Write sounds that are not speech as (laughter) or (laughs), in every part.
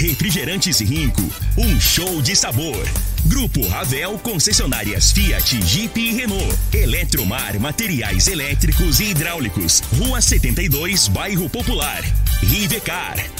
Refrigerantes Rinco. Um show de sabor. Grupo Ravel Concessionárias Fiat, Jeep e Renault. Eletromar Materiais Elétricos e Hidráulicos. Rua 72, Bairro Popular. Rivecar.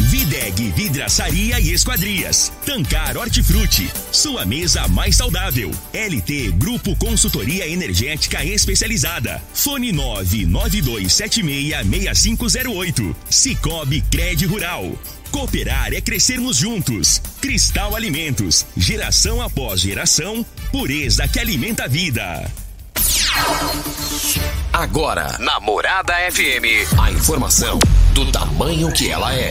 Videg Vidraçaria e Esquadrias. Tancar Hortifruti. Sua mesa mais saudável. LT Grupo Consultoria Energética Especializada. Fone 992766508. Cicobi Cred Rural. Cooperar é crescermos juntos. Cristal Alimentos. Geração após geração. Pureza que alimenta a vida. Agora, na Morada FM, a informação do tamanho que ela é.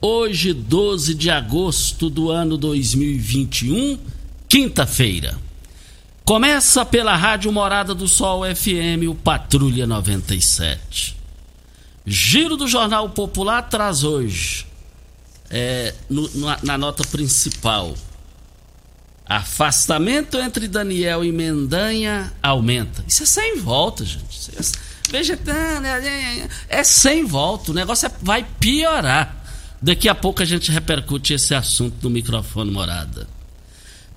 Hoje, 12 de agosto do ano 2021, quinta-feira. Começa pela Rádio Morada do Sol FM, o Patrulha 97. Giro do Jornal Popular traz hoje, é, no, na, na nota principal, Afastamento entre Daniel e Mendanha aumenta. Isso é sem volta, gente. É, vegetando, é sem volta. O negócio é, vai piorar. Daqui a pouco a gente repercute esse assunto no microfone morada.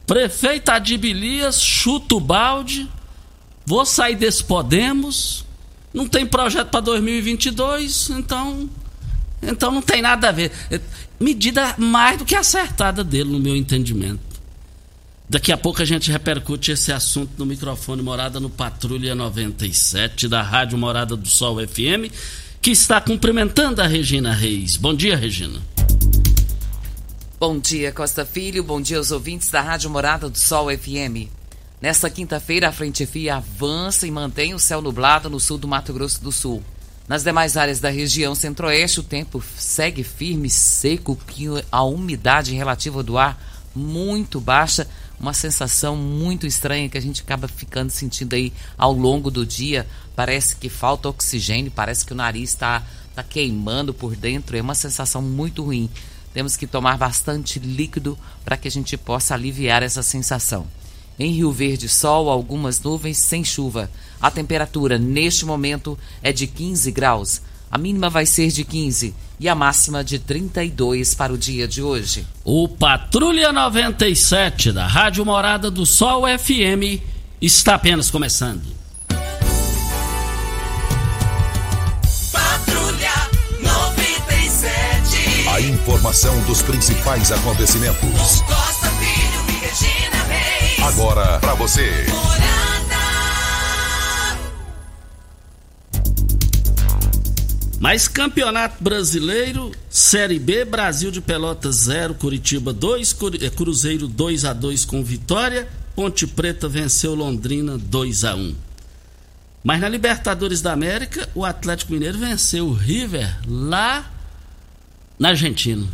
Prefeito Adibilias chuta o balde. Vou sair desse Podemos. Não tem projeto para 2022, então então não tem nada a ver. Medida mais do que acertada dele, no meu entendimento. Daqui a pouco a gente repercute esse assunto no microfone Morada no Patrulha 97 da Rádio Morada do Sol FM, que está cumprimentando a Regina Reis. Bom dia, Regina. Bom dia, Costa Filho. Bom dia aos ouvintes da Rádio Morada do Sol FM. Nesta quinta-feira, a frente fria avança e mantém o céu nublado no sul do Mato Grosso do Sul. Nas demais áreas da região centro-oeste, o tempo segue firme, seco, com a umidade relativa do ar muito baixa uma sensação muito estranha que a gente acaba ficando sentindo aí ao longo do dia. Parece que falta oxigênio, parece que o nariz está tá queimando por dentro. É uma sensação muito ruim. Temos que tomar bastante líquido para que a gente possa aliviar essa sensação. Em Rio Verde, sol, algumas nuvens sem chuva. A temperatura neste momento é de 15 graus. A mínima vai ser de 15 e a máxima de 32 para o dia de hoje. O Patrulha 97 da Rádio Morada do Sol FM está apenas começando. Informação dos principais acontecimentos. Costa Filho e Regina Reis. Agora para você. Mas Campeonato Brasileiro, Série B, Brasil de Pelotas 0, Curitiba 2, eh, Cruzeiro 2 a 2 com vitória, Ponte Preta venceu Londrina 2 a 1. Mas na Libertadores da América, o Atlético Mineiro venceu o River lá na Argentina.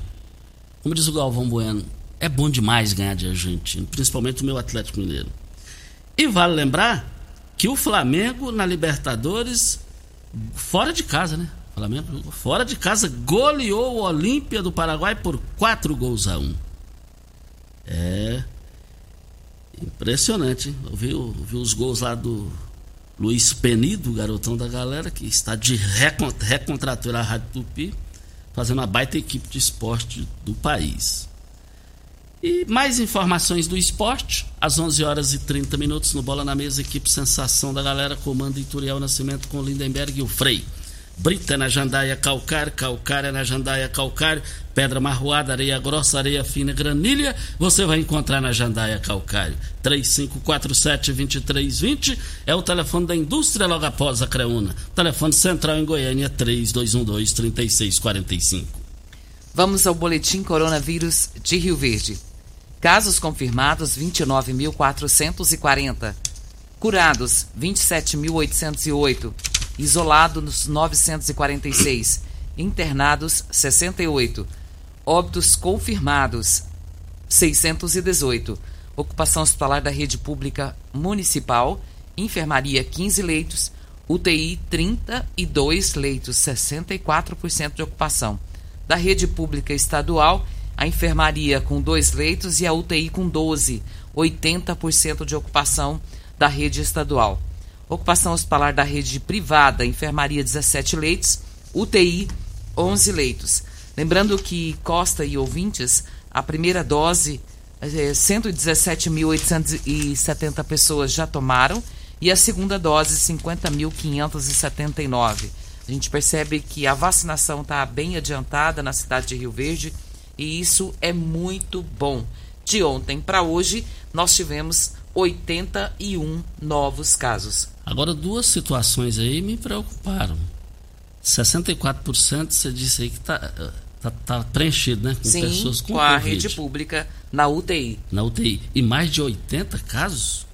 Como diz o Galvão Bueno, é bom demais ganhar de Argentina, principalmente o meu Atlético Mineiro. E vale lembrar que o Flamengo na Libertadores fora de casa, né? Flamengo, fora de casa, goleou o Olímpia do Paraguai por 4 gols a 1. É. Impressionante, hein? Eu vi, eu vi os gols lá do Luiz Penido, garotão da galera, que está de recontratura a Rádio Tupi, fazendo uma baita equipe de esporte do país. E mais informações do esporte, às 11 horas e 30 minutos no Bola na Mesa, equipe Sensação da Galera, comando Ituriel Nascimento com Lindenberg e o Frei. Brita na jandaia calcário, calcária na jandaia calcário, pedra marroada, areia grossa, areia fina, granilha, você vai encontrar na jandaia calcário. 3547-2320 é o telefone da indústria logo após a Creuna. Telefone central em Goiânia, 3212-3645. Vamos ao boletim coronavírus de Rio Verde. Casos confirmados 29.440. Curados 27.808. Isolados 946. Internados 68. Óbitos confirmados 618. Ocupação hospitalar da rede pública municipal. Enfermaria 15 leitos. UTI 32 leitos, 64% de ocupação. Da rede pública estadual, a enfermaria com dois leitos e a UTI com 12, 80% de ocupação da rede estadual. Ocupação hospitalar da rede privada, enfermaria 17 leitos, UTI 11 leitos. Lembrando que Costa e ouvintes, a primeira dose, é, 117.870 pessoas já tomaram e a segunda dose, 50.579. A gente percebe que a vacinação está bem adiantada na cidade de Rio Verde e isso é muito bom. De ontem para hoje, nós tivemos 81 novos casos. Agora, duas situações aí me preocuparam. 64% você disse aí que está tá, tá preenchido, né? Com Sim, pessoas com, com a COVID. rede pública na UTI. Na UTI. E mais de 80 casos?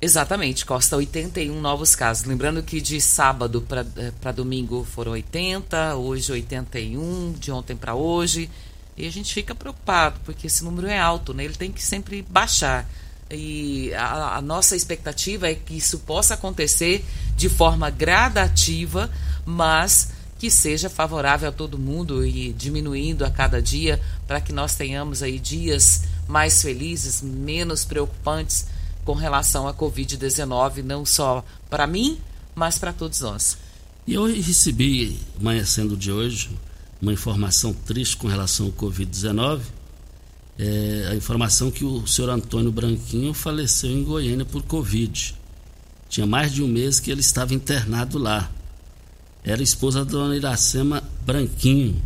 Exatamente, Costa, 81 novos casos. Lembrando que de sábado para eh, domingo foram 80, hoje 81, de ontem para hoje. E a gente fica preocupado, porque esse número é alto, né? Ele tem que sempre baixar. E a, a, nossa expectativa é que isso possa acontecer de forma gradativa, mas que seja favorável a todo mundo e diminuindo a cada dia para que nós tenhamos aí dias mais felizes, menos preocupantes com relação à Covid-19, não só para mim, mas para todos nós. E eu recebi, amanhecendo de hoje, uma informação triste com relação ao Covid-19. É, a informação que o senhor Antônio Branquinho faleceu em Goiânia por Covid. Tinha mais de um mês que ele estava internado lá. Era esposa da dona Iracema Branquinho,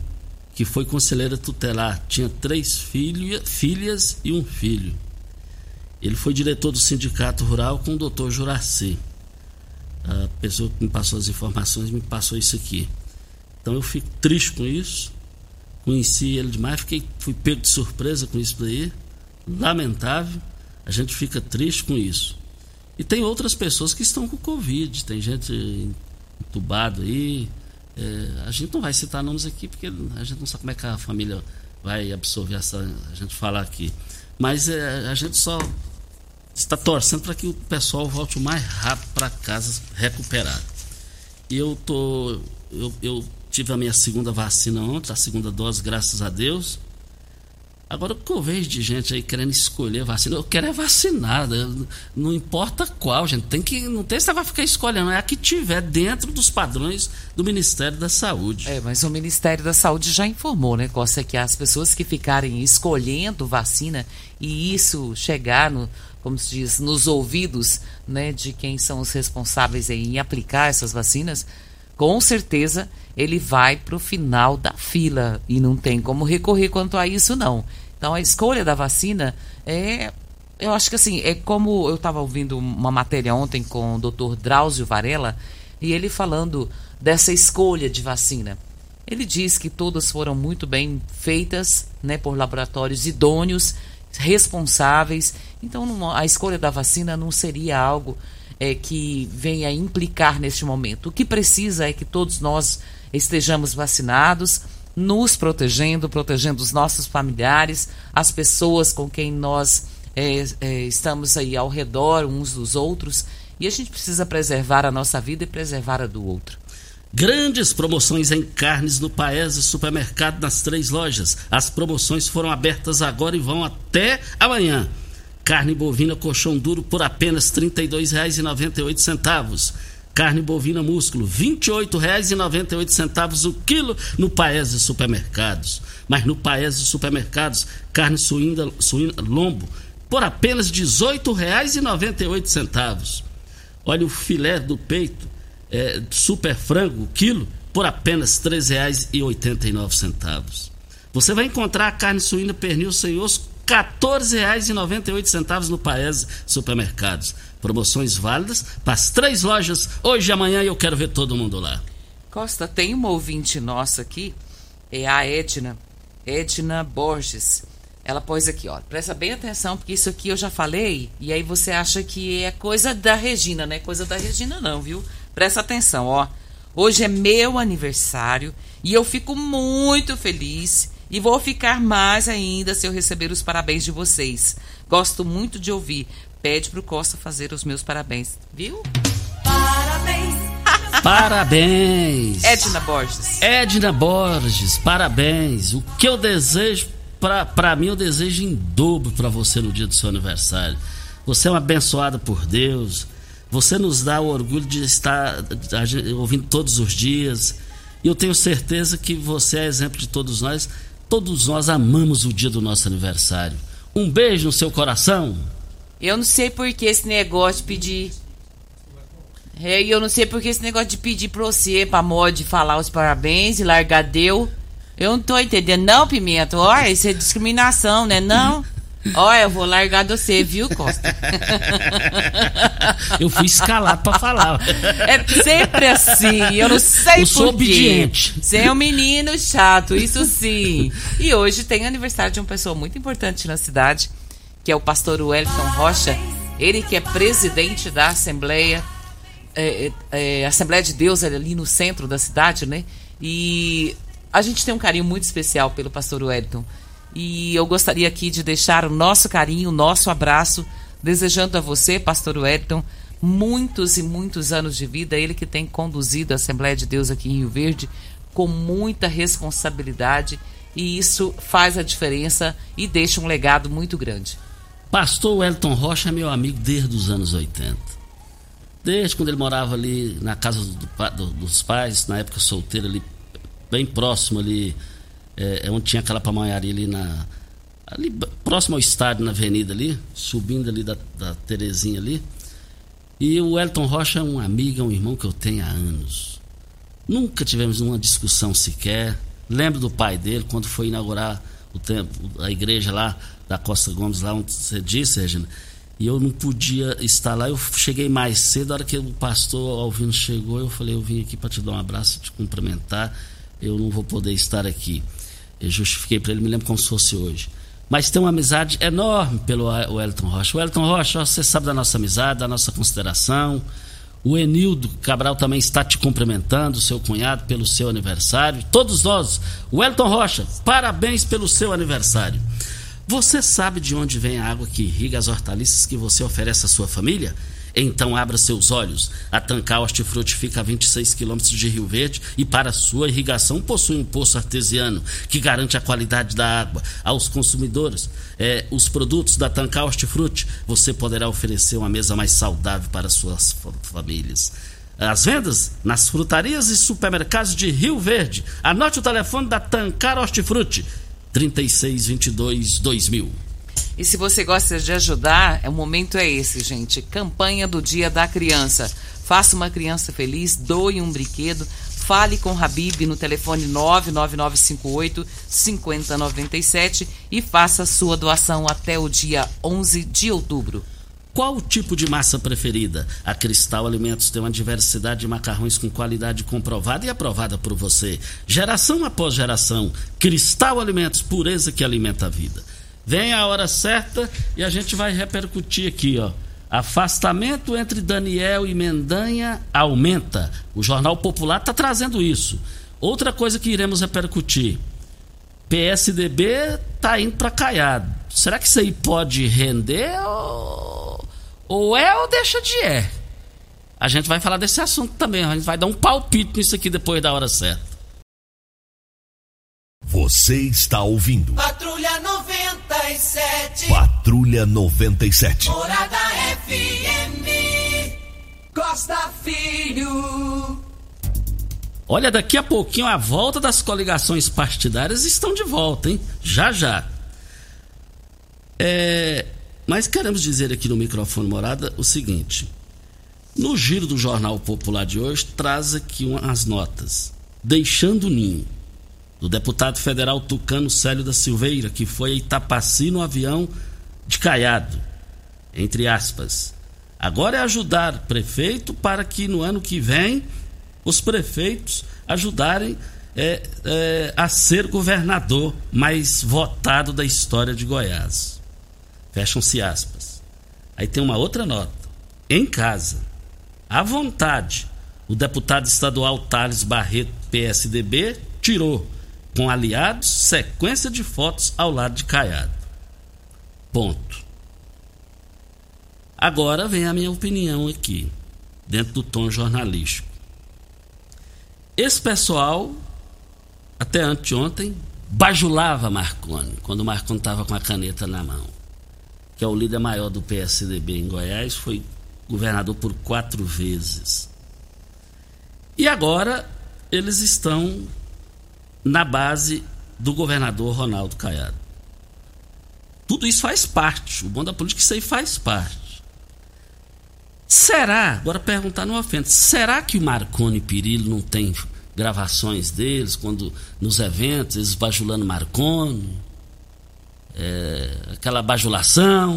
que foi conselheira tutelar. Tinha três filho, filhas e um filho. Ele foi diretor do Sindicato Rural com o doutor Juraci. A pessoa que me passou as informações me passou isso aqui. Então eu fico triste com isso. Conheci ele demais, fiquei, fui pego de surpresa com isso daí. Lamentável. A gente fica triste com isso. E tem outras pessoas que estão com Covid, tem gente entubada aí. É, a gente não vai citar nomes aqui porque a gente não sabe como é que a família vai absorver essa. a gente falar aqui. Mas é, a gente só está torcendo para que o pessoal volte o mais rápido para casa recuperado. Eu tô. Eu, eu tive a minha segunda vacina ontem, a segunda dose, graças a Deus. Agora, o que eu vejo de gente aí querendo escolher vacina, eu quero é vacinada, não importa qual, gente. Tem que, não tem esse vai ficar escolhendo, é a que tiver dentro dos padrões do Ministério da Saúde. É, mas o Ministério da Saúde já informou, né, Costa, que as pessoas que ficarem escolhendo vacina e isso chegar no, como se diz, nos ouvidos, né, de quem são os responsáveis em aplicar essas vacinas, com certeza ele vai para o final da fila e não tem como recorrer quanto a isso não. Então a escolha da vacina é, eu acho que assim é como eu estava ouvindo uma matéria ontem com o Dr. Drauzio Varela e ele falando dessa escolha de vacina. Ele diz que todas foram muito bem feitas, né, por laboratórios idôneos, responsáveis. Então a escolha da vacina não seria algo é, que venha implicar neste momento. O que precisa é que todos nós estejamos vacinados, nos protegendo, protegendo os nossos familiares, as pessoas com quem nós é, é, estamos aí ao redor uns dos outros. E a gente precisa preservar a nossa vida e preservar a do outro. Grandes promoções em carnes no Paese Supermercado nas três lojas. As promoções foram abertas agora e vão até amanhã. Carne bovina colchão duro por apenas R$ 32,98. Carne bovina músculo, R$ 28,98 o quilo no Paese Supermercados. Mas no Paese Supermercados, carne suína, suína lombo, por apenas R$ 18,98. Olha o filé do peito, é, super frango, quilo, por apenas R$ 3,89. Você vai encontrar a carne suína pernil sem osso, R$ 14,98 no Paese Supermercados. Promoções válidas para as três lojas hoje e amanhã eu quero ver todo mundo lá. Costa, tem uma ouvinte nossa aqui, é a Edna, Edna Borges. Ela pôs aqui, ó, presta bem atenção, porque isso aqui eu já falei, e aí você acha que é coisa da Regina, não é coisa da Regina não, viu? Presta atenção, ó. Hoje é meu aniversário e eu fico muito feliz e vou ficar mais ainda se eu receber os parabéns de vocês. Gosto muito de ouvir. Pede pro Costa fazer os meus parabéns, viu? Parabéns. (laughs) Parabéns! Edna Borges. Edna Borges, parabéns. O que eu desejo, para mim, eu desejo em dobro para você no dia do seu aniversário. Você é uma abençoada por Deus. Você nos dá o orgulho de estar ouvindo todos os dias. E eu tenho certeza que você é exemplo de todos nós. Todos nós amamos o dia do nosso aniversário. Um beijo no seu coração. Eu não sei por que esse negócio de pedir. É, e eu não sei por que esse negócio de pedir pra você, pra mod, falar os parabéns e largar deu. Eu não tô entendendo, não, Pimenta. Olha, isso é discriminação, né? Não. Olha, eu vou largar de você, viu, Costa? (laughs) Eu fui escalado pra falar. É sempre assim, eu não sei Eu sou obediente. Você é um menino chato, isso sim. E hoje tem aniversário de uma pessoa muito importante na cidade, que é o pastor Wellington Rocha. Ele que é presidente da Assembleia, é, é, é, Assembleia de Deus ali no centro da cidade, né? E a gente tem um carinho muito especial pelo pastor Wellington. E eu gostaria aqui de deixar o nosso carinho, o nosso abraço, desejando a você, pastor Wellington, muitos e muitos anos de vida. Ele que tem conduzido a Assembleia de Deus aqui em Rio Verde com muita responsabilidade. E isso faz a diferença e deixa um legado muito grande. Pastor Wellington Rocha é meu amigo desde os anos 80. Desde quando ele morava ali na casa do do- dos pais, na época solteiro, ali, bem próximo ali, é, é onde tinha aquela pamonharia ali na. Ali, próximo ao estádio, na avenida ali, subindo ali da, da Terezinha ali. E o Wellington Rocha é um amigo, é um irmão que eu tenho há anos. Nunca tivemos uma discussão sequer. Lembro do pai dele quando foi inaugurar o templo, a igreja lá da Costa Gomes, lá onde você disse, Regina. E eu não podia estar lá. Eu cheguei mais cedo, a hora que o pastor Alvino chegou, eu falei, eu vim aqui para te dar um abraço, te cumprimentar. Eu não vou poder estar aqui. Eu justifiquei para ele, me lembro como se fosse hoje. Mas tem uma amizade enorme pelo Wellington Rocha. O Wellington Rocha, você sabe da nossa amizade, da nossa consideração. O Enildo Cabral também está te cumprimentando, seu cunhado, pelo seu aniversário. Todos nós. Wellington Rocha, parabéns pelo seu aniversário. Você sabe de onde vem a água que irriga as hortaliças que você oferece à sua família? Então abra seus olhos. A Tancar Hortifruti fica a 26 quilômetros de Rio Verde e para sua irrigação possui um poço artesiano que garante a qualidade da água aos consumidores. É, os produtos da Tancar Hortifruti você poderá oferecer uma mesa mais saudável para suas fa- famílias. As vendas nas frutarias e supermercados de Rio Verde. Anote o telefone da Tancar Hortifruti: 3622 2000. E se você gosta de ajudar, o momento é esse, gente. Campanha do Dia da Criança. Faça uma criança feliz, doe um brinquedo. Fale com Habib no telefone 99958 5097 e faça sua doação até o dia 11 de outubro. Qual o tipo de massa preferida? A Cristal Alimentos tem uma diversidade de macarrões com qualidade comprovada e aprovada por você. Geração após geração. Cristal Alimentos, pureza que alimenta a vida. Vem a hora certa e a gente vai repercutir aqui, ó. Afastamento entre Daniel e Mendanha aumenta. O Jornal Popular está trazendo isso. Outra coisa que iremos repercutir. PSDB tá indo para Caiado. Será que isso aí pode render ou, ou é ou deixa de é? A gente vai falar desse assunto também. A gente vai dar um palpite nisso aqui depois da hora certa. Você está ouvindo Patrulha 97. Patrulha 97. Morada FM. Costa Costa Filho. Olha, daqui a pouquinho a volta das coligações partidárias estão de volta, hein? Já já. É, mas queremos dizer aqui no microfone morada o seguinte: no giro do Jornal Popular de hoje, traz aqui umas notas. Deixando o ninho, do deputado federal Tucano Célio da Silveira, que foi a Itapaci no avião de Caiado, entre aspas. Agora é ajudar prefeito para que no ano que vem os prefeitos ajudarem é, é, a ser governador mais votado da história de Goiás. Fecham-se aspas. Aí tem uma outra nota. Em casa, à vontade, o deputado estadual Thales Barreto, PSDB, tirou, com aliados, sequência de fotos ao lado de Caiado. Ponto. Agora vem a minha opinião aqui, dentro do tom jornalístico. Esse pessoal, até anteontem, bajulava Marconi, quando Marconi estava com a caneta na mão. Que é o líder maior do PSDB em Goiás, foi governador por quatro vezes. E agora eles estão na base do governador Ronaldo Caiado. Tudo isso faz parte. O bom da política, isso aí faz parte. Será, agora perguntar no ofende, será que o Marconi Pirillo não tem gravações deles, quando nos eventos, eles bajulando Marconi, é, aquela bajulação.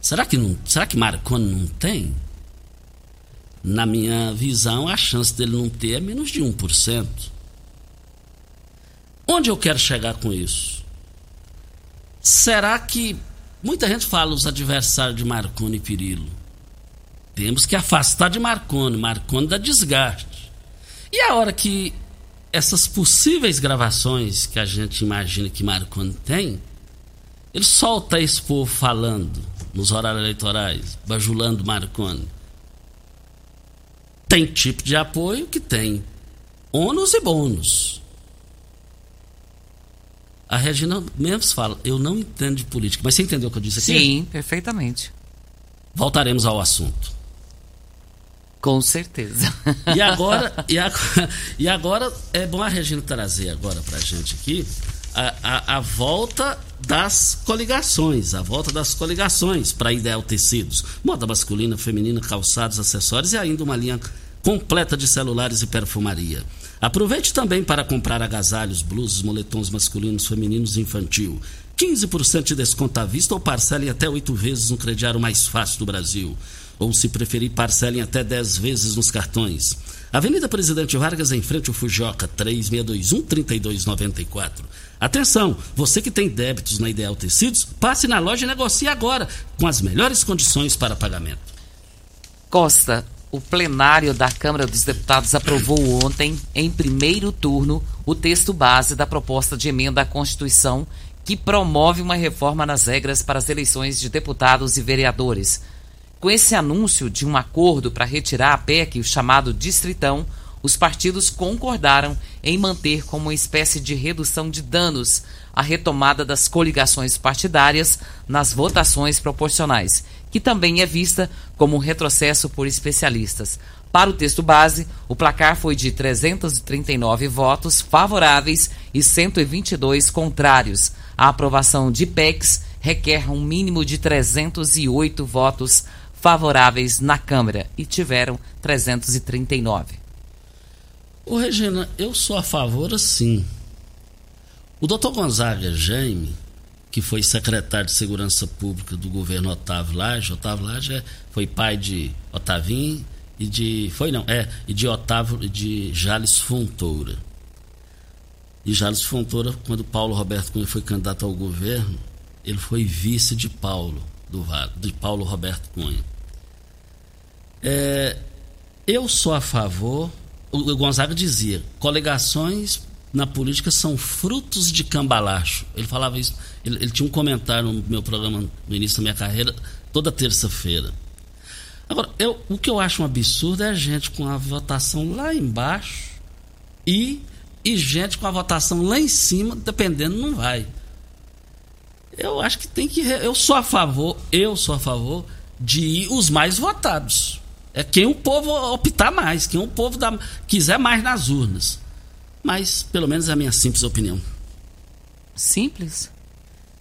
Será que, não, será que Marconi não tem? Na minha visão, a chance dele não ter é menos de 1%. Onde eu quero chegar com isso? Será que muita gente fala os adversários de Marconi e Pirillo? Temos que afastar de Marconi. Marconi dá desgaste. E a hora que essas possíveis gravações que a gente imagina que Marconi tem, ele solta esse povo falando nos horários eleitorais, bajulando Marconi. Tem tipo de apoio que tem ônus e bônus. A Regina mesmo fala, eu não entendo de política, mas você entendeu o que eu disse aqui? Sim, perfeitamente. Voltaremos ao assunto. Com certeza. E agora, e agora, e agora é bom a Regina trazer agora pra gente aqui a, a, a volta das coligações, a volta das coligações para Ideal Tecidos, moda masculina, feminina, calçados, acessórios e ainda uma linha completa de celulares e perfumaria. Aproveite também para comprar agasalhos, blusas, moletons masculinos, femininos e infantil. 15% de desconto à vista ou parcelem até oito vezes no crediário mais fácil do Brasil. Ou, se preferir, parcelem até 10 vezes nos cartões. Avenida Presidente Vargas, em frente ao Fujoca, 3621-3294. Atenção, você que tem débitos na Ideal Tecidos, passe na loja e negocie agora, com as melhores condições para pagamento. Costa, o plenário da Câmara dos Deputados aprovou ontem, em primeiro turno, o texto base da proposta de emenda à Constituição que promove uma reforma nas regras para as eleições de deputados e vereadores. Com esse anúncio de um acordo para retirar a PEC, o chamado Distritão, os partidos concordaram em manter como uma espécie de redução de danos a retomada das coligações partidárias nas votações proporcionais, que também é vista como um retrocesso por especialistas. Para o texto base, o placar foi de 339 votos favoráveis e 122 contrários. A aprovação de PECs requer um mínimo de 308 votos favoráveis na Câmara e tiveram 339. Ô Regina, eu sou a favor assim. O doutor Gonzaga Jaime, que foi secretário de Segurança Pública do governo Otávio Lage, Otávio Lage é, foi pai de Otavinho e de. Foi não, é, e de Otávio de Jales Fontoura. E Jales Fontoura, quando Paulo Roberto Cunha foi candidato ao governo, ele foi vice de Paulo, do de Paulo Roberto Cunha. É, eu sou a favor, o Gonzaga dizia, coligações na política são frutos de cambalacho. Ele falava isso, ele, ele tinha um comentário no meu programa no início da minha carreira, toda terça-feira. Agora, eu, o que eu acho um absurdo é a gente com a votação lá embaixo e e gente com a votação lá em cima, dependendo, não vai. Eu acho que tem que. Eu sou a favor, eu sou a favor de ir os mais votados. É quem o povo optar mais, quem o povo dá, quiser mais nas urnas. Mas, pelo menos, é a minha simples opinião. Simples?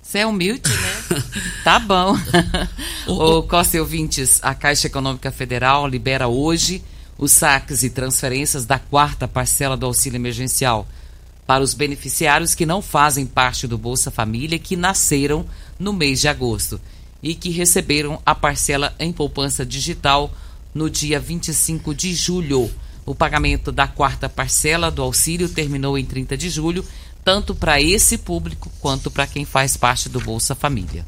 Você é humilde, né? (laughs) tá bom. (laughs) Ô, Costa e ouvintes, a Caixa Econômica Federal libera hoje os saques e transferências da quarta parcela do auxílio emergencial para os beneficiários que não fazem parte do Bolsa Família que nasceram no mês de agosto e que receberam a parcela em poupança digital no dia 25 de julho. O pagamento da quarta parcela do auxílio terminou em 30 de julho, tanto para esse público quanto para quem faz parte do Bolsa Família.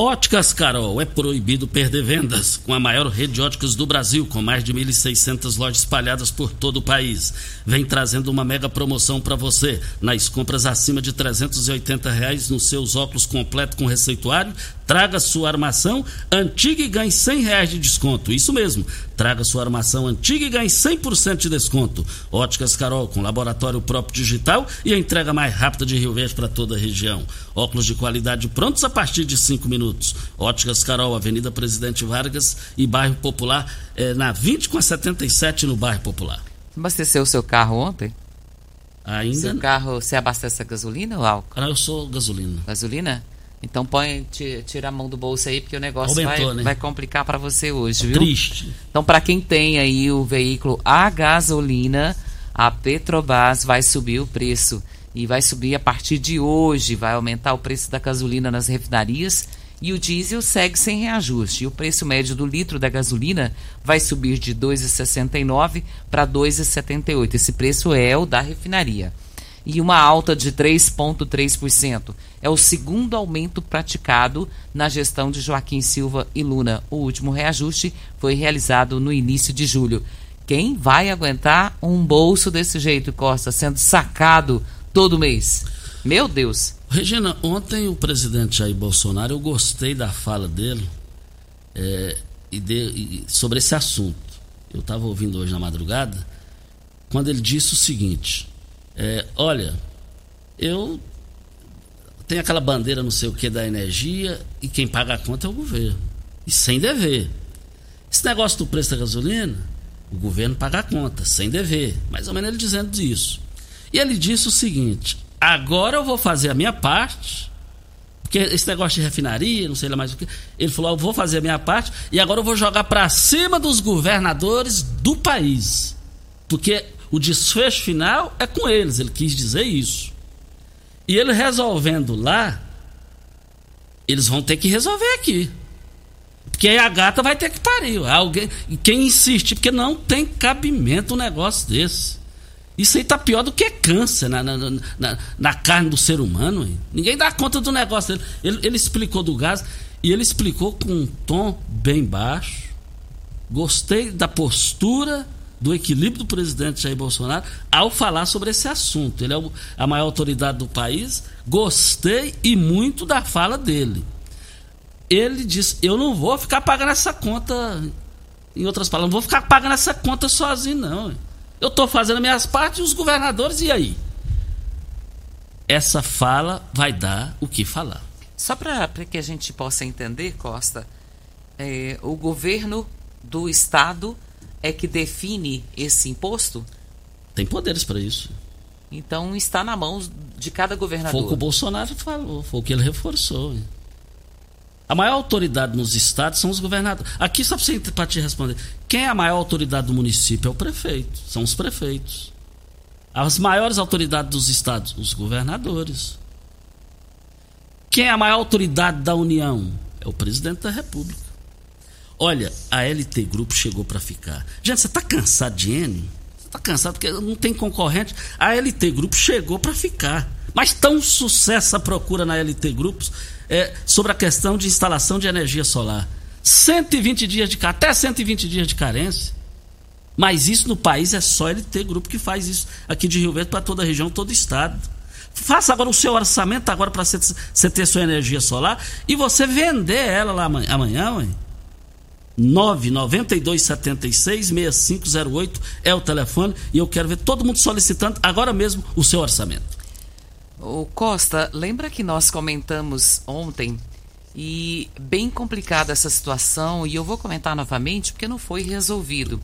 Óticas Carol, é proibido perder vendas. Com a maior rede de óticas do Brasil, com mais de 1.600 lojas espalhadas por todo o país. Vem trazendo uma mega promoção para você. Nas compras acima de 380 reais nos seus óculos completo com receituário, traga sua armação antiga e ganhe 100 reais de desconto. Isso mesmo, traga sua armação antiga e ganhe 100% de desconto. Óticas Carol, com laboratório próprio digital e a entrega mais rápida de Rio Verde para toda a região. Óculos de qualidade prontos a partir de 5 minutos. Óticas Carol, Avenida Presidente Vargas e Bairro Popular, é, na 20 com a 77 no Bairro Popular. Você abasteceu o seu carro ontem? Ainda Seu carro, você abastece a gasolina ou álcool? Ah, eu sou gasolina. Gasolina? Então põe, tira a mão do bolso aí, porque o negócio Aumentou, vai, né? vai complicar para você hoje, viu? Triste. Então, para quem tem aí o veículo a gasolina, a Petrobras vai subir o preço. E vai subir a partir de hoje, vai aumentar o preço da gasolina nas refinarias e o diesel segue sem reajuste. E o preço médio do litro da gasolina vai subir de R$ 2,69 para R$ 2,78. Esse preço é o da refinaria. E uma alta de 3,3%. É o segundo aumento praticado na gestão de Joaquim Silva e Luna. O último reajuste foi realizado no início de julho. Quem vai aguentar um bolso desse jeito, Costa, sendo sacado todo mês? Meu Deus! Regina, ontem o presidente Jair Bolsonaro, eu gostei da fala dele é, e de, e sobre esse assunto. Eu estava ouvindo hoje na madrugada, quando ele disse o seguinte: é, Olha, eu tenho aquela bandeira não sei o que da energia e quem paga a conta é o governo. E sem dever. Esse negócio do preço da gasolina, o governo paga a conta, sem dever. Mais ou menos ele dizendo isso. E ele disse o seguinte: agora eu vou fazer a minha parte, porque esse negócio de refinaria, não sei lá mais o que. Ele falou: eu vou fazer a minha parte e agora eu vou jogar para cima dos governadores do país. Porque o desfecho final é com eles, ele quis dizer isso. E ele resolvendo lá, eles vão ter que resolver aqui. Porque aí a gata vai ter que parir. Alguém, quem insiste, porque não tem cabimento um negócio desse. Isso aí tá pior do que câncer na, na, na, na carne do ser humano. Hein? Ninguém dá conta do negócio dele. Ele, ele explicou do gás e ele explicou com um tom bem baixo. Gostei da postura, do equilíbrio do presidente Jair Bolsonaro ao falar sobre esse assunto. Ele é a maior autoridade do país. Gostei e muito da fala dele. Ele disse: Eu não vou ficar pagando essa conta. Em outras palavras, não vou ficar pagando essa conta sozinho, não. Eu estou fazendo minhas partes e os governadores, e aí? Essa fala vai dar o que falar. Só para que a gente possa entender, Costa, é, o governo do estado é que define esse imposto? Tem poderes para isso. Então está na mão de cada governador. Foi o que o Bolsonaro falou, foi o que ele reforçou. A maior autoridade nos estados são os governadores. Aqui, só para te responder, quem é a maior autoridade do município é o prefeito, são os prefeitos. As maiores autoridades dos estados, os governadores. Quem é a maior autoridade da União? É o presidente da República. Olha, a LT Grupo chegou para ficar. Gente, você está cansado de N? Você está cansado porque não tem concorrente? A LT Grupo chegou para ficar. Mas tão sucesso a procura na LT Grupos é, sobre a questão de instalação de energia solar. 120 dias de até 120 dias de carência. Mas isso no país é só LT Grupo que faz isso aqui de Rio Verde para toda a região, todo o estado. Faça agora o seu orçamento agora para você ter sua energia solar e você vender ela lá amanhã, amanhã. 992766508 é o telefone e eu quero ver todo mundo solicitando agora mesmo o seu orçamento. O Costa, lembra que nós comentamos ontem E bem complicada essa situação, e eu vou comentar novamente porque não foi resolvido.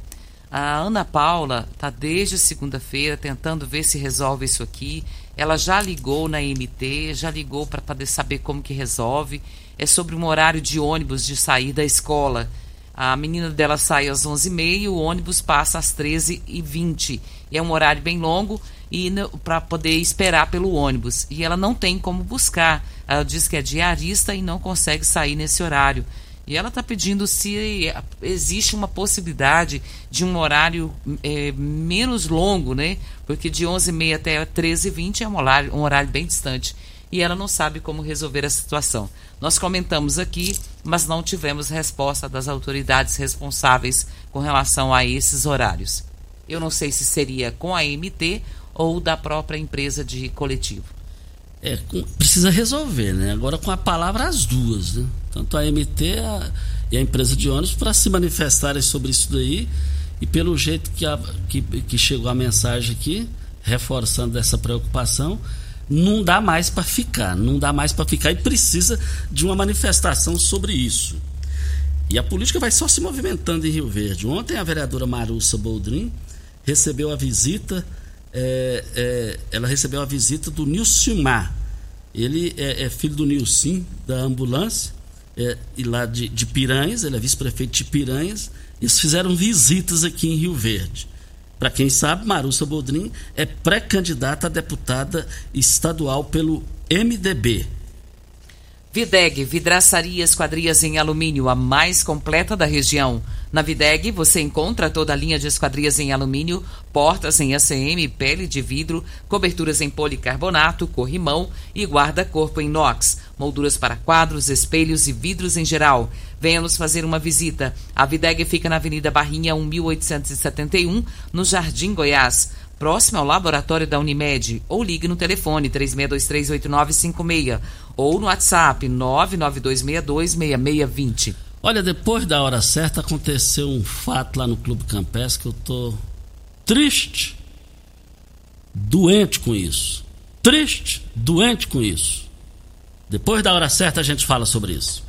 A Ana Paula está desde segunda-feira tentando ver se resolve isso aqui. Ela já ligou na MT, já ligou para saber como que resolve. É sobre um horário de ônibus de sair da escola. A menina dela sai às 11h30 e o ônibus passa às 13h20. É um horário bem longo e para poder esperar pelo ônibus. E ela não tem como buscar. Ela diz que é diarista e não consegue sair nesse horário. E ela está pedindo se existe uma possibilidade de um horário é, menos longo, né? Porque de 11h30 até 13h20 é um horário, um horário bem distante. E ela não sabe como resolver a situação. Nós comentamos aqui, mas não tivemos resposta das autoridades responsáveis com relação a esses horários. Eu não sei se seria com a MT ou da própria empresa de coletivo. É, precisa resolver, né? Agora com a palavra as duas, né? Tanto a MT a, e a empresa de ônibus para se manifestarem sobre isso daí e pelo jeito que, a, que, que chegou a mensagem aqui, reforçando essa preocupação, não dá mais para ficar, não dá mais para ficar e precisa de uma manifestação sobre isso. E a política vai só se movimentando em Rio Verde. Ontem a vereadora Marussa Boldrin recebeu a visita é, é, ela recebeu a visita do Nilcimar. Ele é, é, filho do Nilcim, da ambulância, é, e lá de, de Piranhas, ele é vice-prefeito de Piranhas. Eles fizeram visitas aqui em Rio Verde. Para quem sabe, Marussa Boldrin é pré-candidata a deputada estadual pelo MDB. Videg, vidraçaria esquadrias em alumínio, a mais completa da região. Na Videg você encontra toda a linha de esquadrias em alumínio, portas em ACM, pele de vidro, coberturas em policarbonato, corrimão e guarda-corpo em inox, molduras para quadros, espelhos e vidros em geral. Venha nos fazer uma visita. A Videg fica na Avenida Barrinha 1871, no Jardim Goiás próximo ao laboratório da Unimed, ou ligue no telefone 36238956 ou no WhatsApp 992626620. Olha, depois da hora certa aconteceu um fato lá no Clube Campestre que eu tô triste, doente com isso. Triste, doente com isso. Depois da hora certa a gente fala sobre isso.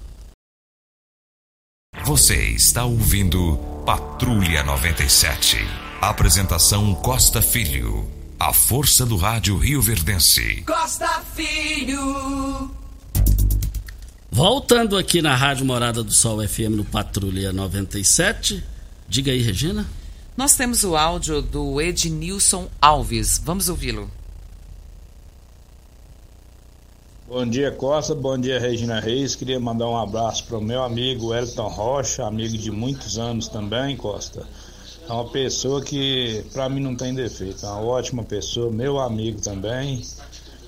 Você está ouvindo Patrulha 97. Apresentação Costa Filho. A força do rádio Rio Verdense. Costa Filho. Voltando aqui na Rádio Morada do Sol FM no Patrulha 97. Diga aí, Regina. Nós temos o áudio do Ednilson Alves. Vamos ouvi-lo. Bom dia, Costa. Bom dia, Regina Reis. Queria mandar um abraço para o meu amigo Elton Rocha, amigo de muitos anos também, Costa. É uma pessoa que para mim não tem defeito, é uma ótima pessoa, meu amigo também.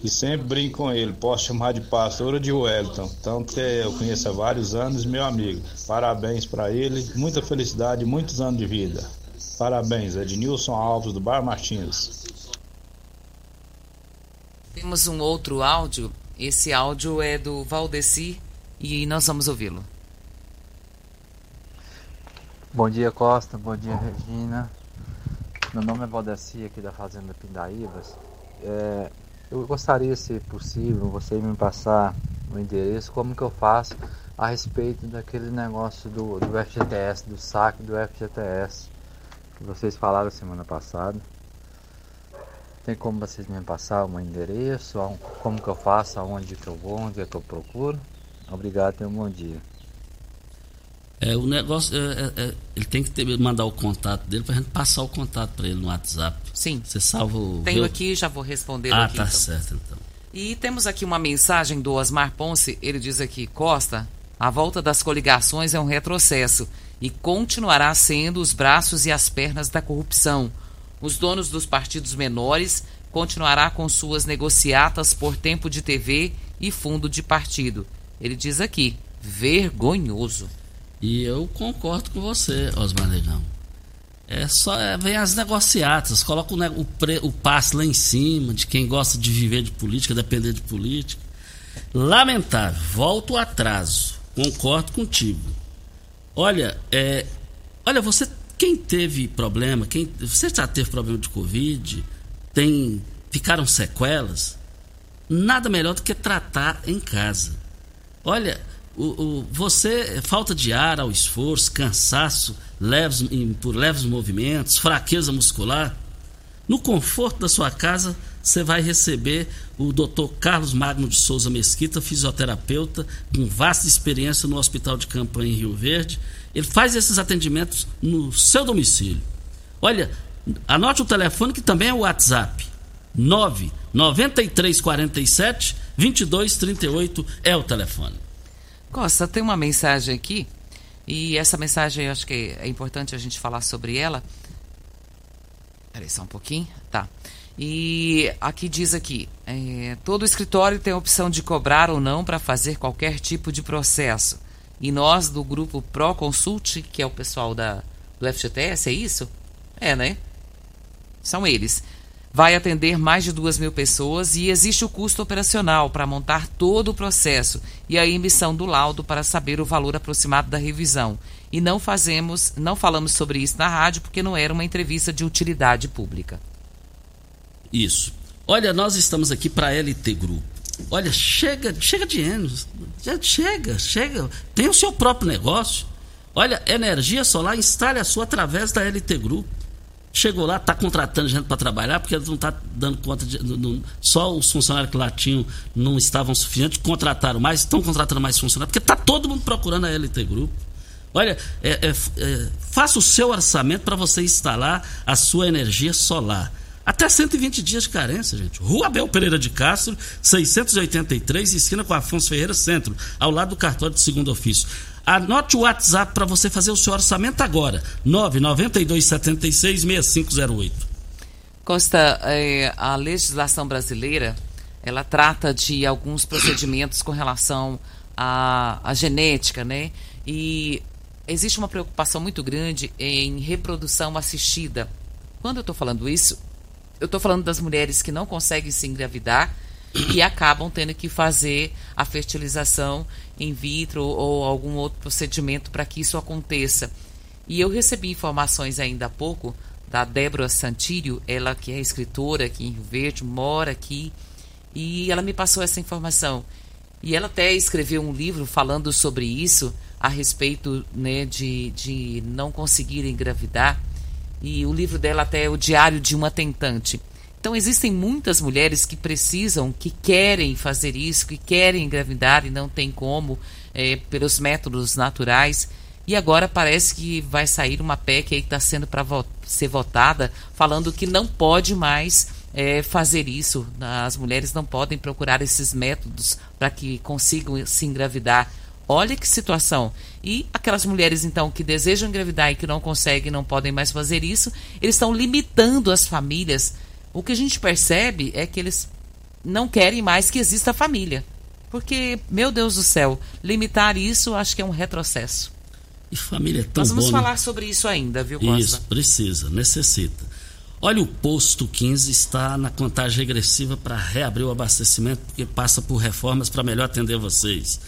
E sempre brinco com ele, posso chamar de pastor ou de Wellington, tanto que eu conheço há vários anos, meu amigo. Parabéns para ele, muita felicidade, muitos anos de vida. Parabéns, Ednilson Alves do Bar Martins. Temos um outro áudio, esse áudio é do Valdeci e nós vamos ouvi-lo. Bom dia, Costa. Bom dia, Regina. Meu nome é Valdeci, aqui da Fazenda Pindaíbas. É, eu gostaria, se possível, você me passar o endereço, como que eu faço a respeito daquele negócio do, do FGTS, do saque do FGTS, que vocês falaram semana passada. Tem como vocês me passar um endereço, como que eu faço, aonde que eu vou, onde é que eu procuro? Obrigado e um bom dia. É, o negócio, é, é, é, ele tem que ter, mandar o contato dele pra gente passar o contato para ele no WhatsApp. Sim. Você salva o. Tenho aqui, já vou responder ah, aqui. tá então. certo então. E temos aqui uma mensagem do Osmar Ponce. Ele diz aqui: Costa, a volta das coligações é um retrocesso e continuará sendo os braços e as pernas da corrupção. Os donos dos partidos menores continuará com suas negociatas por tempo de TV e fundo de partido. Ele diz aqui: vergonhoso. E eu concordo com você, Osmar Negão. É só é, vem as negociatas, coloca o, o, pre, o passe lá em cima de quem gosta de viver de política, depender de política. Lamentável, volto atraso. Concordo contigo. Olha, é, olha, você quem teve problema, quem você já teve problema de covid, tem ficaram sequelas, nada melhor do que tratar em casa. Olha, o, o, você, falta de ar ao esforço, cansaço, leves, por leves movimentos, fraqueza muscular, no conforto da sua casa, você vai receber o Dr. Carlos Magno de Souza Mesquita, fisioterapeuta, com vasta experiência no Hospital de Campanha em Rio Verde. Ele faz esses atendimentos no seu domicílio. Olha, anote o telefone que também é o WhatsApp. 99347 2238 é o telefone. Costa, tem uma mensagem aqui, e essa mensagem eu acho que é importante a gente falar sobre ela. Peraí só um pouquinho. Tá. E aqui diz aqui, é, todo escritório tem a opção de cobrar ou não para fazer qualquer tipo de processo. E nós do grupo Pro Consult, que é o pessoal da, do FGTS, é isso? É, né? São eles vai atender mais de duas mil pessoas e existe o custo operacional para montar todo o processo e a emissão do laudo para saber o valor aproximado da revisão. E não fazemos, não falamos sobre isso na rádio porque não era uma entrevista de utilidade pública. Isso. Olha, nós estamos aqui para a LT Grupo. Olha, chega, chega de anos. Chega, chega. Tem o seu próprio negócio. Olha, energia solar, instale a sua através da LT Grupo chegou lá, está contratando gente para trabalhar, porque não está dando conta de. Não, só os funcionários que lá tinham não estavam suficientes, contrataram mais, estão contratando mais funcionários, porque está todo mundo procurando a LT Grupo. Olha, é, é, é, faça o seu orçamento para você instalar a sua energia solar. Até 120 dias de carência, gente. Rua Abel Pereira de Castro, 683, esquina com Afonso Ferreira Centro, ao lado do cartório de segundo ofício. Anote o WhatsApp para você fazer o seu orçamento agora. 992766508. Costa, é, a legislação brasileira, ela trata de alguns procedimentos com relação à, à genética, né? E existe uma preocupação muito grande em reprodução assistida. Quando eu estou falando isso, eu estou falando das mulheres que não conseguem se engravidar e acabam tendo que fazer a fertilização in vitro ou algum outro procedimento para que isso aconteça. E eu recebi informações ainda há pouco da Débora Santírio, ela que é escritora aqui em Rio Verde, mora aqui, e ela me passou essa informação. E ela até escreveu um livro falando sobre isso, a respeito né, de, de não conseguir engravidar. E o livro dela até é O Diário de uma Tentante. Então existem muitas mulheres que precisam, que querem fazer isso, que querem engravidar e não tem como é, pelos métodos naturais. E agora parece que vai sair uma PEC aí que está sendo para vo ser votada, falando que não pode mais é, fazer isso. As mulheres não podem procurar esses métodos para que consigam se engravidar. Olha que situação. E aquelas mulheres, então, que desejam engravidar e que não conseguem, não podem mais fazer isso, eles estão limitando as famílias o que a gente percebe é que eles não querem mais que exista família. Porque, meu Deus do céu, limitar isso acho que é um retrocesso. E família é tão Nós vamos bom, né? falar né? sobre isso ainda, viu, Costa? Isso, precisa, necessita. Olha, o posto 15 está na contagem regressiva para reabrir o abastecimento, porque passa por reformas para melhor atender vocês.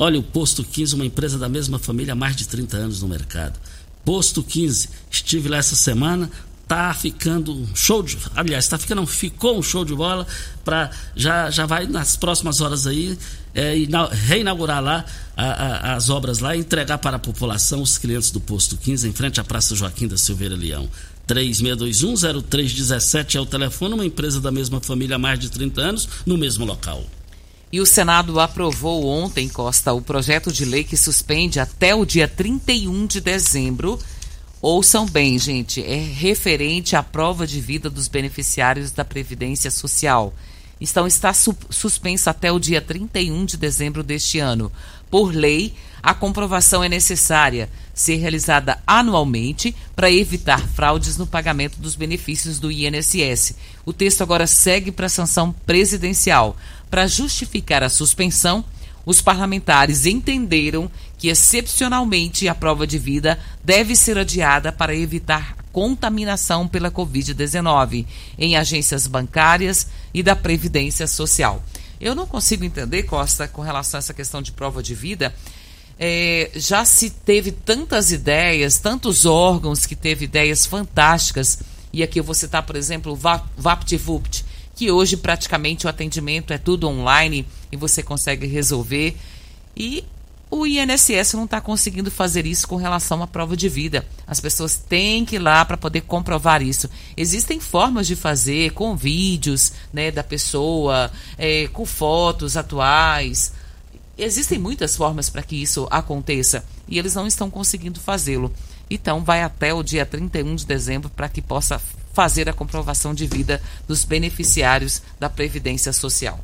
Olha, o posto 15, uma empresa da mesma família há mais de 30 anos no mercado. Posto 15, estive lá essa semana, tá ficando um show de. Aliás, está ficando, ficou um show de bola para já, já vai nas próximas horas aí é, reinaugurar lá a, a, as obras lá e entregar para a população os clientes do posto 15 em frente à Praça Joaquim da Silveira Leão. 36210317 é o telefone, uma empresa da mesma família há mais de 30 anos, no mesmo local. E o Senado aprovou ontem, Costa, o projeto de lei que suspende até o dia 31 de dezembro Ouçam bem, gente, é referente à prova de vida dos beneficiários da Previdência Social. Então, está su suspensa até o dia 31 de dezembro deste ano. Por lei, a comprovação é necessária ser realizada anualmente para evitar fraudes no pagamento dos benefícios do INSS. O texto agora segue para a sanção presidencial. Para justificar a suspensão, os parlamentares entenderam que, excepcionalmente, a prova de vida deve ser adiada para evitar contaminação pela Covid-19 em agências bancárias e da Previdência Social. Eu não consigo entender, Costa, com relação a essa questão de prova de vida. É, já se teve tantas ideias, tantos órgãos que teve ideias fantásticas, e aqui eu vou citar, por exemplo, o VaptVupt, que hoje praticamente o atendimento é tudo online e você consegue resolver. E o INSS não está conseguindo fazer isso com relação à prova de vida. As pessoas têm que ir lá para poder comprovar isso. Existem formas de fazer com vídeos né, da pessoa, é, com fotos atuais. Existem muitas formas para que isso aconteça e eles não estão conseguindo fazê-lo. Então, vai até o dia 31 de dezembro para que possa fazer a comprovação de vida dos beneficiários da Previdência Social.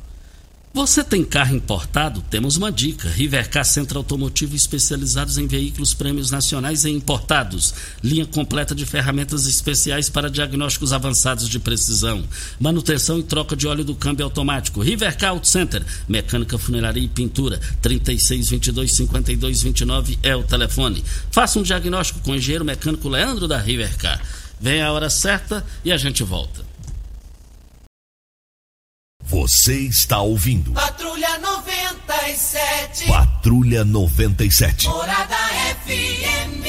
Você tem carro importado? Temos uma dica. Rivercar Centro Automotivo especializados em veículos prêmios nacionais e importados. Linha completa de ferramentas especiais para diagnósticos avançados de precisão. Manutenção e troca de óleo do câmbio automático. Rivercar Auto Center. Mecânica, funilaria e pintura. 3622-5229 é o telefone. Faça um diagnóstico com o engenheiro mecânico Leandro da Rivercar. Vem a hora certa e a gente volta. Você está ouvindo. Patrulha 97. Patrulha 97. Morada FM.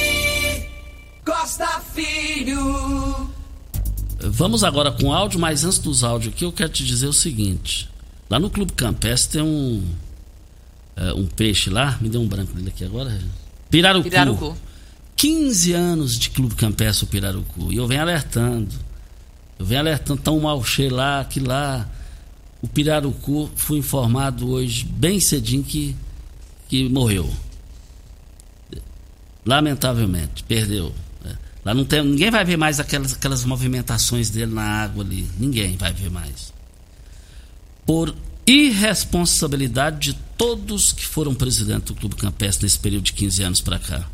Costa Filho. Vamos agora com áudio, mas antes dos áudios aqui, eu quero te dizer o seguinte. Lá no Clube Campestre tem um. É, um peixe lá, me deu um branco dele aqui agora. Pirarucu. Pirarucu. 15 anos de Clube Campestre Pirarucu. E eu venho alertando. Eu venho alertando, tão mal cheio lá, que lá o Pirarucu foi informado hoje, bem cedinho, que, que morreu. Lamentavelmente, perdeu. né? Lá não tem, ninguém vai ver mais aquelas, aquelas movimentações dele na água ali. Ninguém vai ver mais. Por irresponsabilidade de todos que foram presidente do Clube Campestre nesse período de 15 anos para cá.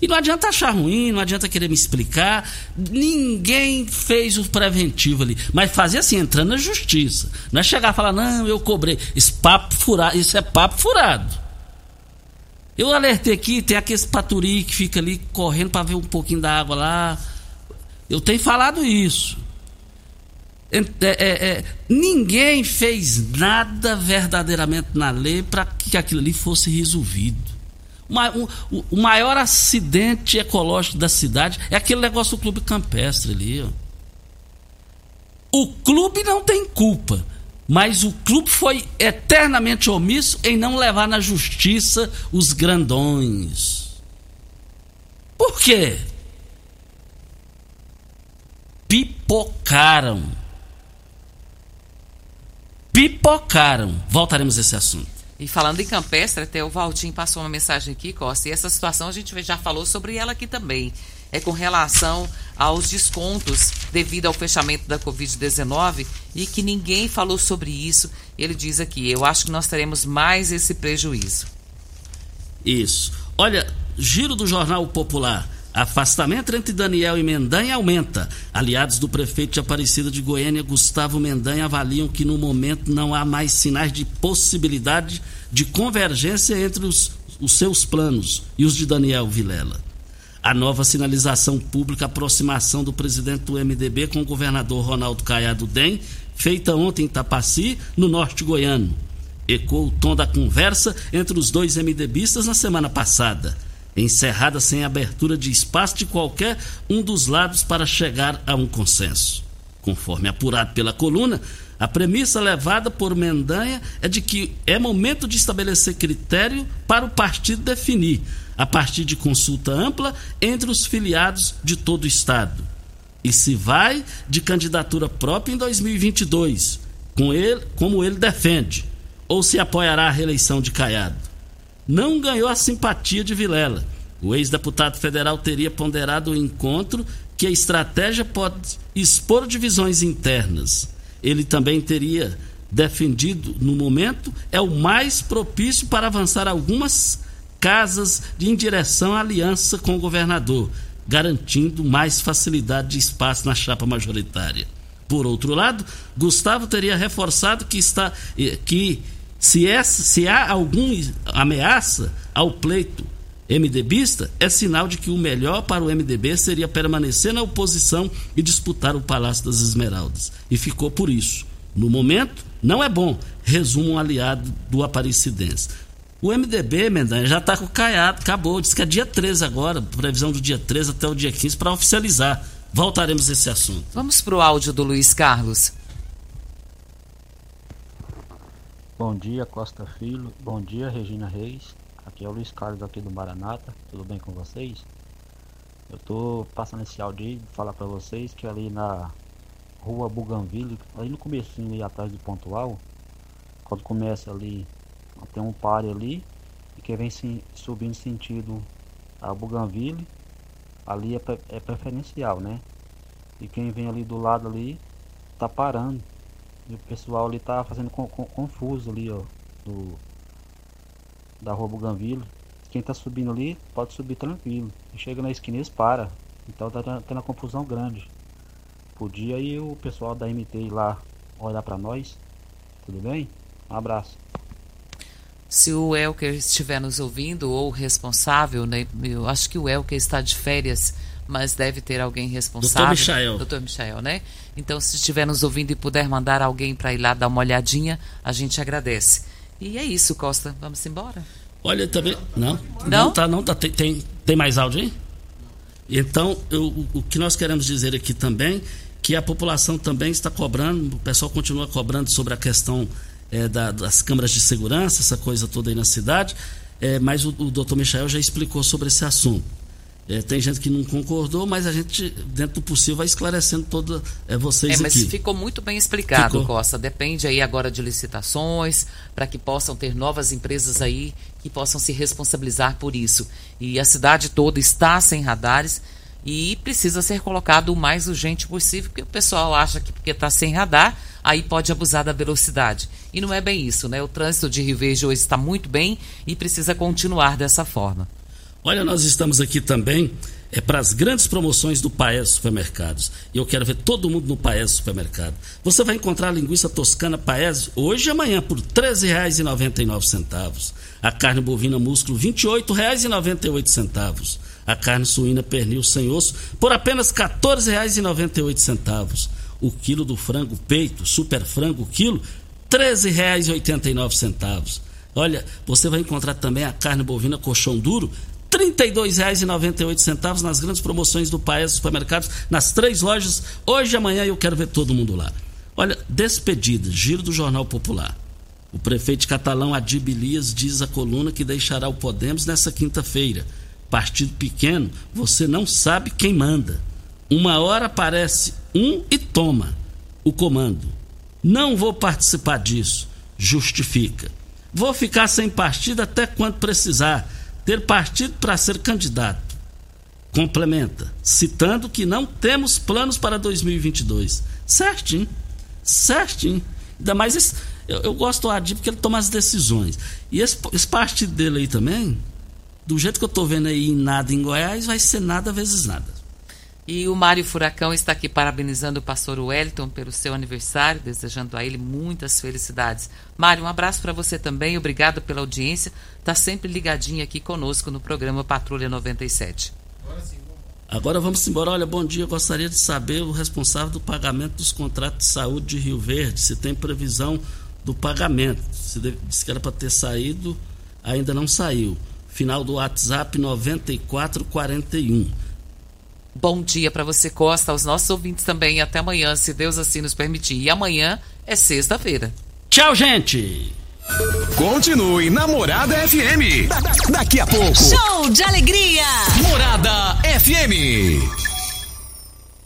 E não adianta achar ruim, não adianta querer me explicar. Ninguém fez o preventivo ali. Mas fazer assim, entrando na justiça. Não é chegar e falar, não, eu cobrei. Isso, papo furado, isso é papo furado. Eu alertei aqui, tem aquele paturi que fica ali correndo para ver um pouquinho da água lá. Eu tenho falado isso. É, é, é, ninguém fez nada verdadeiramente na lei para que aquilo ali fosse resolvido. O, maior acidente ecológico da cidade é aquele negócio do clube campestre ali. Ó. O clube não tem culpa, mas o clube foi eternamente omisso em não levar na justiça os grandões. Por quê? Pipocaram. Pipocaram. Voltaremos a esse assunto. E falando em campestre, até o Valtinho passou uma mensagem aqui, Costa, e essa situação a gente já falou sobre ela aqui também. É com relação aos descontos devido ao fechamento da Covid-19 e que ninguém falou sobre isso. Ele diz aqui: eu acho que nós teremos mais esse prejuízo. Isso. Olha, giro do Jornal Popular. Afastamento entre Daniel e Mendanha aumenta. Aliados do prefeito de Aparecida de Goiânia, Gustavo Mendanha, avaliam que no momento não há mais sinais de possibilidade de convergência entre os, os seus planos e os de Daniel Vilela. A nova sinalização pública, aproximação do presidente do MDB com o governador Ronaldo Caiado Dem, feita ontem em Tapaci, no norte goiano. Ecoou o tom da conversa entre os dois MDBistas na semana passada encerrada sem abertura de espaço de qualquer um dos lados para chegar a um consenso. Conforme apurado pela coluna, a premissa levada por Mendanha é de que é momento de estabelecer critério para o partido definir, a partir de consulta ampla entre os filiados de todo o Estado. E se vai de candidatura própria em 2022, com ele, como ele defende, ou se apoiará a reeleição de Caiado não ganhou a simpatia de Vilela. O ex-deputado federal teria ponderado o encontro que a estratégia pode expor divisões internas. Ele também teria defendido, no momento, é o mais propício para avançar algumas casas em direção à aliança com o governador, garantindo mais facilidade de espaço na chapa majoritária. Por outro lado, Gustavo teria reforçado que está eh, que se, é, se há alguma ameaça ao pleito MDBista, é sinal de que o melhor para o MDB seria permanecer na oposição e disputar o Palácio das Esmeraldas. E ficou por isso. No momento, não é bom, resumo um aliado do Aparecidense. O MDB, Mendanha, já está com o caiado, acabou. Diz que é dia 13 agora, previsão do dia 13 até o dia 15 para oficializar. Voltaremos a esse assunto. Vamos para o áudio do Luiz Carlos. Bom dia, Costa Filho. Bom dia, Regina Reis. Aqui é o Luiz Carlos aqui do Maranata, tudo bem com vocês? Eu tô passando esse áudio aí falar para vocês que ali na rua Buganville, ali no comecinho ali atrás do pontual, quando começa ali, tem um pare ali, e que vem subindo sentido a Buganville, ali é, é preferencial, né? E quem vem ali do lado ali tá parando. E o pessoal ali tá fazendo confuso ali, ó, do, da rua Buganville. Quem tá subindo ali pode subir tranquilo. Chega na esquina eles para. Então tá tendo uma confusão grande. Podia aí o pessoal da MT ir lá olhar para nós. Tudo bem? Um abraço. Se o Elker estiver nos ouvindo ou responsável, né? Eu acho que o Elker está de férias, mas deve ter alguém responsável. Doutor Michael. Doutor Michael, né? Então, se estiver nos ouvindo e puder mandar alguém para ir lá dar uma olhadinha, a gente agradece. E é isso, Costa. Vamos embora? Olha, também. Não? Não? Não, tá, não tá. Tem, tem, mais áudio aí? Então, eu, o, que nós queremos dizer aqui também, que a população também está cobrando, o pessoal continua cobrando sobre a questão é, da, das câmaras de segurança, essa coisa toda aí na cidade, é, mas o, o doutor Michel já explicou sobre esse assunto. É, tem gente que não concordou, mas a gente, dentro do possível, vai esclarecendo toda é, vocês É, mas aqui. ficou muito bem explicado, Ficou. Costa. Depende aí agora de licitações, para que possam ter novas empresas aí que possam se responsabilizar por isso. E a cidade toda está sem radares e precisa ser colocado o mais urgente possível, porque o pessoal acha que porque está sem radar, aí pode abusar da velocidade. E não é bem isso, né? O trânsito de Rio Verde hoje está muito bem e precisa continuar dessa forma. Olha, nós estamos aqui também é para as grandes promoções do Paes Supermercados. E eu quero ver todo mundo no Paes Supermercado. Você vai encontrar a linguiça toscana Paes hoje e amanhã por R$ 13,99. A carne bovina músculo R$ 28,98. A carne suína pernil sem osso por apenas R$ 14,98. O quilo do frango peito, super frango quilo, R$ 13,89. Olha, você vai encontrar também a carne bovina colchão duro, R$ 32,98 nas grandes promoções do Paes Supermercados, nas três lojas, hoje e amanhã eu quero ver todo mundo lá. Olha, despedida, giro do Jornal Popular. O prefeito catalão Adib Elias diz à coluna que deixará o Podemos nessa quinta-feira. Partido pequeno, você não sabe quem manda. Uma hora aparece um e toma o comando. Não vou participar disso. Justifica. Vou ficar sem partido até quando precisar. Ter partido para ser candidato. Complementa, citando que não temos planos para 2022. Certinho. Certinho. Ainda mais esse, eu, eu gosto do Adib porque ele toma as decisões. E esse, esse partido dele aí também, do jeito que eu tô vendo aí em nada em Goiás, vai ser nada vezes nada. E o Mário Furacão está aqui parabenizando o pastor Wellington pelo seu aniversário, desejando a ele muitas felicidades. Mário, um abraço para você também, obrigado pela audiência. Está sempre ligadinho aqui conosco no programa Patrulha 97. Agora vamos embora. Olha, bom dia. Eu gostaria de saber o responsável do pagamento dos contratos de saúde de Rio Verde, se tem previsão do pagamento. Se disse que era para ter saído, ainda não saiu. Final do WhatsApp 9441. Bom dia para você, Costa, aos nossos ouvintes também. Até amanhã, se Deus assim nos permitir. E amanhã é sexta-feira. Tchau, gente! Continue na Morada FM. Da- da- daqui a pouco. Show de alegria! Morada FM.